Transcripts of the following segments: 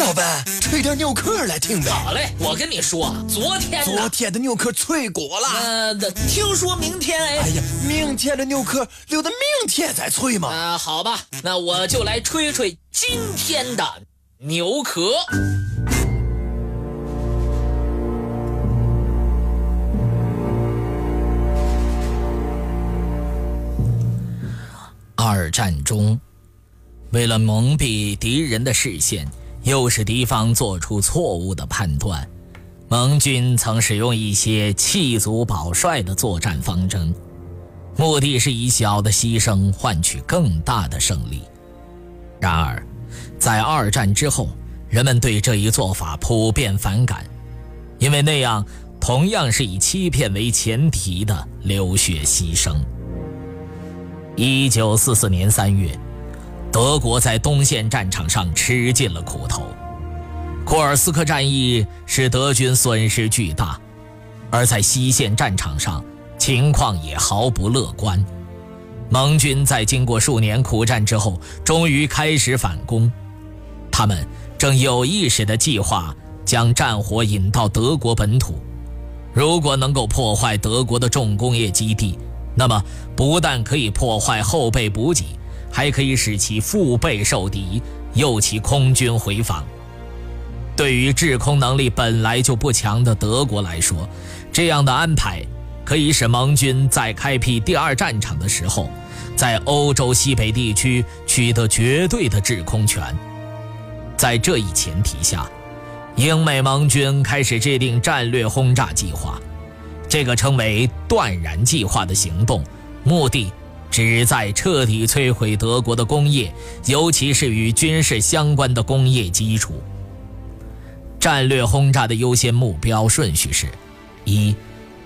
老板，吹点牛壳来听呗。好嘞，我跟你说，昨天昨天的牛壳脆过了。呃，听说明天哎。哎呀，明天的牛壳留到明天再吹嘛。啊，好吧，那我就来吹吹今天的牛壳。二战中，为了蒙蔽敌人的视线，诱使敌方做出错误的判断，盟军曾使用一些弃卒保帅的作战方针，目的是以小的牺牲换取更大的胜利。然而，在二战之后，人们对这一做法普遍反感，因为那样同样是以欺骗为前提的流血牺牲。一九四四年三月，德国在东线战场上吃尽了苦头，库尔斯克战役使德军损失巨大，而在西线战场上情况也毫不乐观。盟军在经过数年苦战之后，终于开始反攻，他们正有意识地计划将战火引到德国本土，如果能够破坏德国的重工业基地。那么，不但可以破坏后备补给，还可以使其腹背受敌，诱其空军回防。对于制空能力本来就不强的德国来说，这样的安排可以使盟军在开辟第二战场的时候，在欧洲西北地区取得绝对的制空权。在这一前提下，英美盟军开始制定战略轰炸计划。这个称为“断然计划”的行动，目的旨在彻底摧毁德国的工业，尤其是与军事相关的工业基础。战略轰炸的优先目标顺序是：一、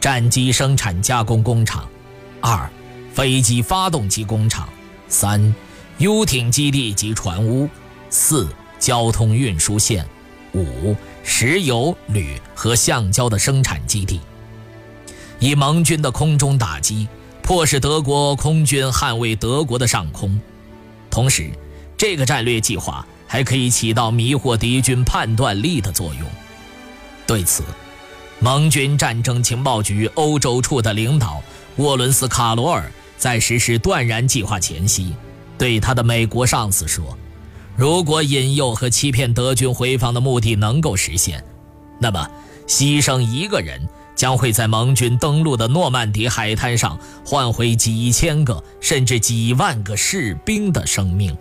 战机生产加工工厂；二、飞机发动机工厂；三、游艇基地及船坞；四、交通运输线；五、石油、铝和橡胶的生产基地。以盟军的空中打击，迫使德国空军捍卫德国的上空。同时，这个战略计划还可以起到迷惑敌军判断力的作用。对此，盟军战争情报局欧洲处的领导沃伦斯·卡罗尔在实施断然计划前夕，对他的美国上司说：“如果引诱和欺骗德军回防的目的能够实现，那么牺牲一个人。”将会在盟军登陆的诺曼底海滩上换回几千个甚至几万个士兵的生命。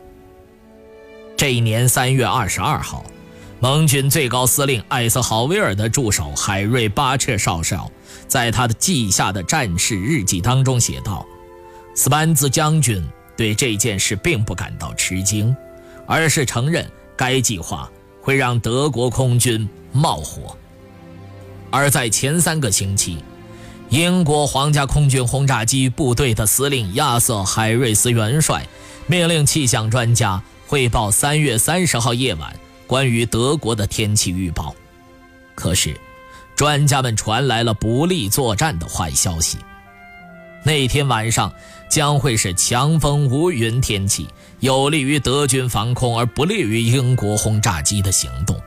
这一年三月二十二号，盟军最高司令艾森豪威尔的助手海瑞·巴彻少校在他的记下的战士日记当中写道：“斯班兹将军对这件事并不感到吃惊，而是承认该计划会让德国空军冒火。”而在前三个星期，英国皇家空军轰炸机部队的司令亚瑟·海瑞斯元帅命令气象专家汇报三月三十号夜晚关于德国的天气预报。可是，专家们传来了不利作战的坏消息。那天晚上将会是强风无云天气，有利于德军防空，而不利于英国轰炸机的行动，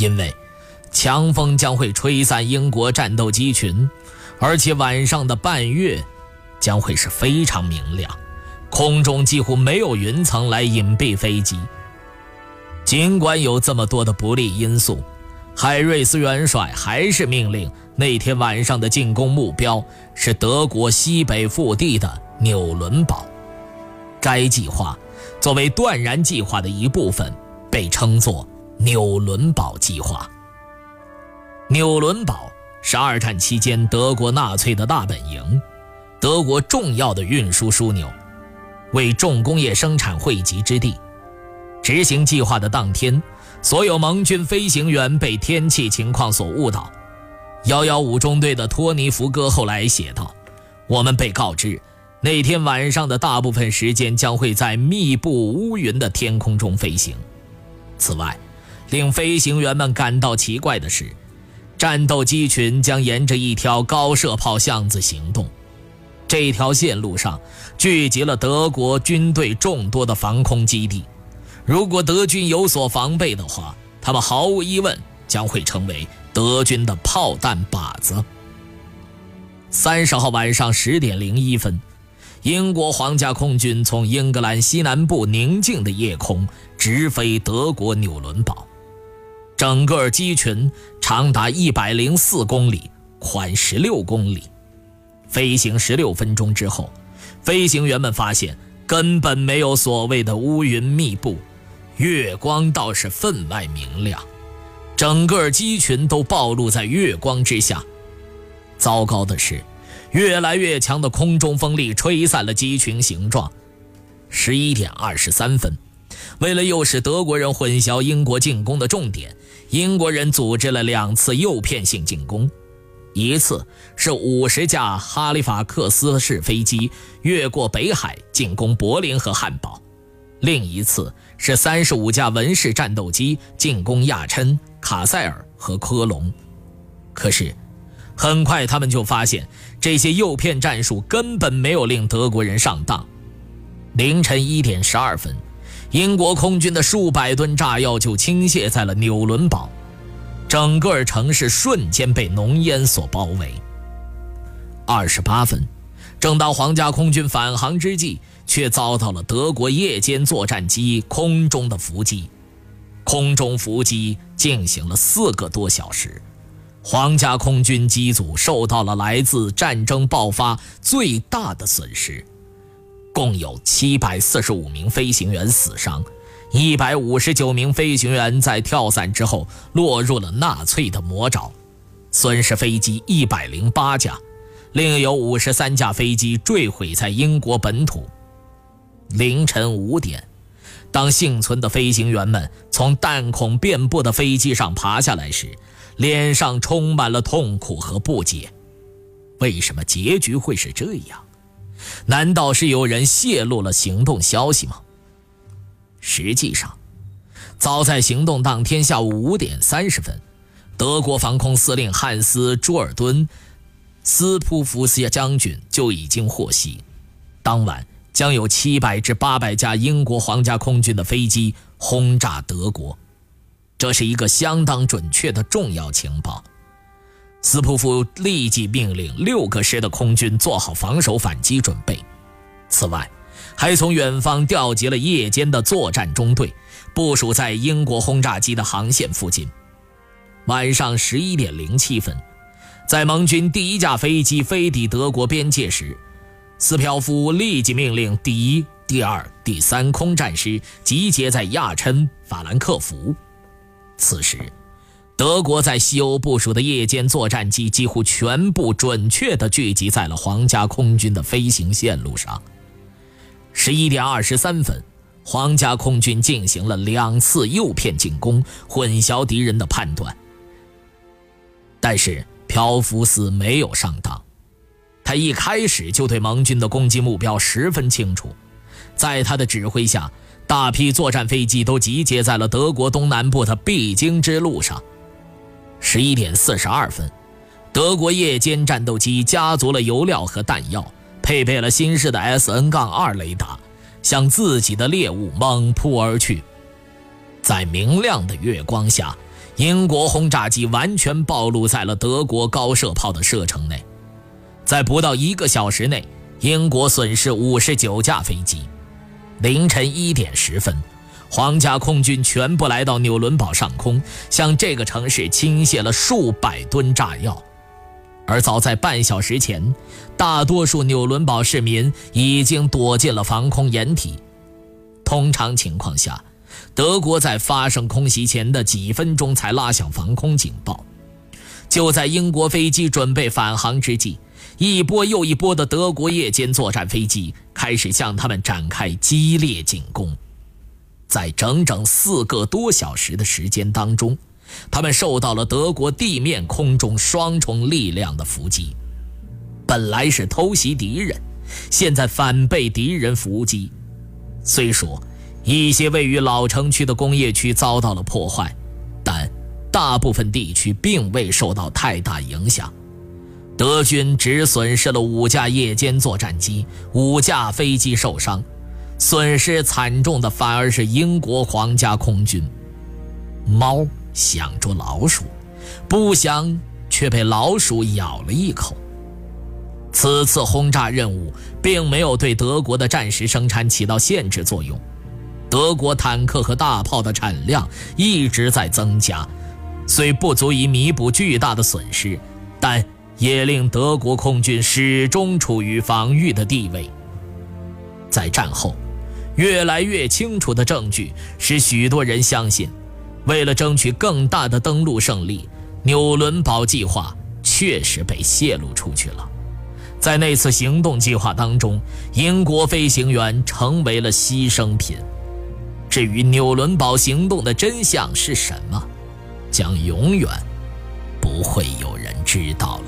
因为。强风将会吹散英国战斗机群，而且晚上的半月将会是非常明亮，空中几乎没有云层来隐蔽飞机。尽管有这么多的不利因素，海瑞斯元帅还是命令那天晚上的进攻目标是德国西北腹地的纽伦堡。该计划作为断然计划的一部分，被称作纽伦堡计划。纽伦堡是二战期间德国纳粹的大本营，德国重要的运输枢纽，为重工业生产汇集之地。执行计划的当天，所有盟军飞行员被天气情况所误导。幺幺五中队的托尼福哥后来写道：“我们被告知，那天晚上的大部分时间将会在密布乌云的天空中飞行。此外，令飞行员们感到奇怪的是。”战斗机群将沿着一条高射炮巷子行动，这条线路上聚集了德国军队众多的防空基地。如果德军有所防备的话，他们毫无疑问将会成为德军的炮弹靶子。三十号晚上十点零一分，英国皇家空军从英格兰西南部宁静的夜空直飞德国纽伦堡，整个机群长达一百零四公里，宽十六公里。飞行十六分钟之后，飞行员们发现根本没有所谓的乌云密布，月光倒是分外明亮，整个机群都暴露在月光之下。糟糕的是，越来越强的空中风力吹散了机群形状。十一点二十三分，为了诱使德国人混淆英国进攻的重点，英国人组织了两次诱骗性进攻。一次是五十架哈利法克斯式飞机越过北海进攻柏林和汉堡，另一次是三十五架文式战斗机进攻亚琛、卡塞尔和科隆。可是。很快，他们就发现这些诱骗战术根本没有令德国人上当。凌晨一点十二分，英国空军的数百吨炸药就倾泻在了纽伦堡，整个城市瞬间被浓烟所包围。二十八分，正当皇家空军返航之际，却遭到了德国夜间作战机空中的伏击，空中伏击进行了四个多小时。皇家空军机组受到了来自战争爆发最大的损失，共有七百四十五名飞行员死伤，一百五十九名飞行员在跳伞之后落入了纳粹的魔爪，损失飞机一百零八架，另有五十三架飞机坠毁在英国本土。凌晨五点，当幸存的飞行员们从弹孔遍布的飞机上爬下来时，脸上充满了痛苦和不解，为什么结局会是这样？难道是有人泄露了行动消息吗？实际上，早在行动当天下午五点三十分，德国防空司令汉斯·朱尔敦斯普福斯将军就已经获悉，当晚将有七百至八百架英国皇家空军的飞机轰炸德国。这是一个相当准确的重要情报。斯普夫立即命令六个师的空军做好防守反击准备。此外，还从远方调集了夜间的作战中队，部署在英国轰炸机的航线附近。晚上十一点零七分，在盟军第一架飞机飞抵德国边界时，斯朴夫立即命令第一、第二、第三空战师集结在亚琛、法兰克福。此时，德国在西欧部署的夜间作战机几乎全部准确地聚集在了皇家空军的飞行线路上。十一点二十三分，皇家空军进行了两次诱骗进攻，混淆敌人的判断。但是朴福斯没有上当，他一开始就对盟军的攻击目标十分清楚，在他的指挥下。大批作战飞机都集结在了德国东南部的必经之路上。十一点四十二分，德国夜间战斗机加足了油料和弹药，配备了新式的 SN-2 雷达，向自己的猎物猛扑而去。在明亮的月光下，英国轰炸机完全暴露在了德国高射炮的射程内。在不到一个小时内，英国损失五十九架飞机。凌晨一点十分，皇家空军全部来到纽伦堡上空，向这个城市倾泻了数百吨炸药。而早在半小时前，大多数纽伦堡市民已经躲进了防空掩体。通常情况下，德国在发生空袭前的几分钟才拉响防空警报。就在英国飞机准备返航之际，一波又一波的德国夜间作战飞机开始向他们展开激烈进攻，在整整四个多小时的时间当中，他们受到了德国地面、空中双重力量的伏击。本来是偷袭敌人，现在反被敌人伏击。虽说一些位于老城区的工业区遭到了破坏，但大部分地区并未受到太大影响。德军只损失了五架夜间作战机，五架飞机受伤，损失惨重的反而是英国皇家空军。猫想捉老鼠，不想却被老鼠咬了一口。此次轰炸任务并没有对德国的战时生产起到限制作用，德国坦克和大炮的产量一直在增加，虽不足以弥补巨大的损失，但也令德国空军始终处于防御的地位。在战后，越来越清楚的证据使许多人相信，为了争取更大的登陆胜利，纽伦堡计划确实被泄露出去了。在那次行动计划当中，英国飞行员成为了牺牲品。至于纽伦堡行动的真相是什么，将永远不会有人知道了。